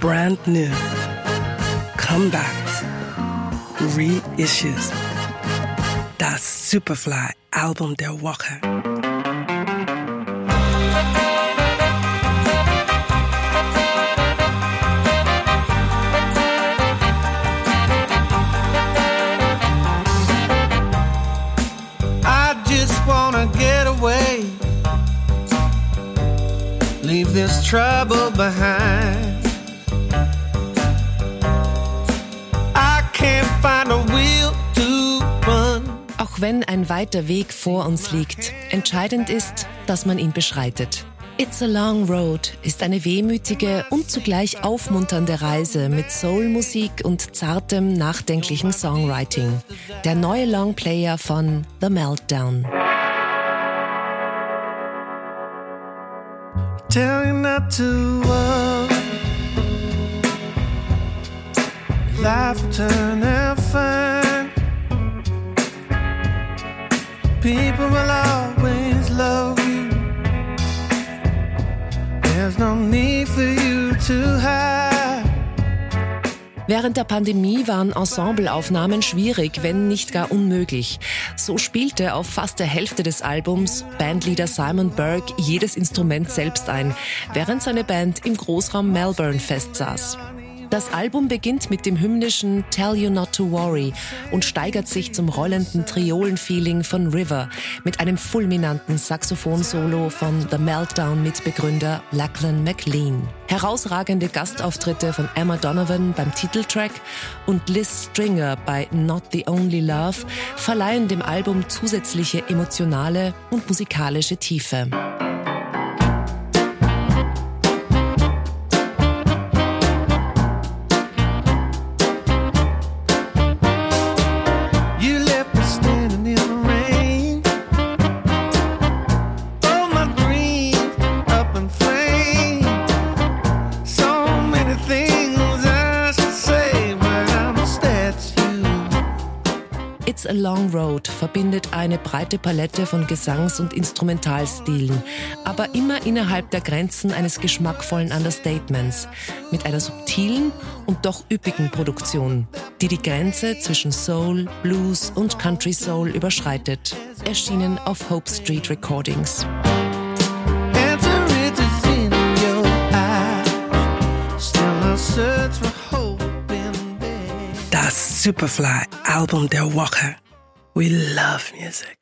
brand new, comebacks, reissues. Das Superfly Album der Woche. I just wanna get away. Leave this trouble behind. Auch wenn ein weiter Weg vor uns liegt, entscheidend ist, dass man ihn beschreitet. It's a Long Road ist eine wehmütige und zugleich aufmunternde Reise mit Soulmusik und zartem, nachdenklichen Songwriting. Der neue Longplayer von The Meltdown. Tell you not to worry. Life will People will always love you. There's no need for you to hide. Während der Pandemie waren Ensembleaufnahmen schwierig, wenn nicht gar unmöglich. So spielte auf fast der Hälfte des Albums Bandleader Simon Burke jedes Instrument selbst ein, während seine Band im Großraum Melbourne festsaß. Das Album beginnt mit dem hymnischen Tell You Not to Worry und steigert sich zum rollenden Triolen-Feeling von River mit einem fulminanten Saxophon-Solo von The Meltdown-Mitbegründer Lachlan McLean. Herausragende Gastauftritte von Emma Donovan beim Titeltrack und Liz Stringer bei Not the Only Love verleihen dem Album zusätzliche emotionale und musikalische Tiefe. It's a Long Road verbindet eine breite Palette von Gesangs- und Instrumentalstilen, aber immer innerhalb der Grenzen eines geschmackvollen Understatements, mit einer subtilen und doch üppigen Produktion, die die Grenze zwischen Soul, Blues und Country Soul überschreitet. Erschienen auf Hope Street Recordings. Superfly Album der Woche. We love music.